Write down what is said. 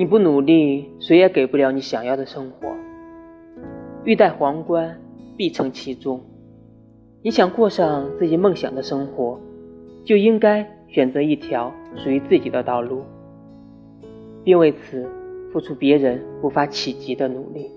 你不努力谁也给不了你想要的生活。欲戴皇冠必承其重。你想过上自己梦想的生活就应该选择一条属于自己的道路并为此付出别人无法企及的努力。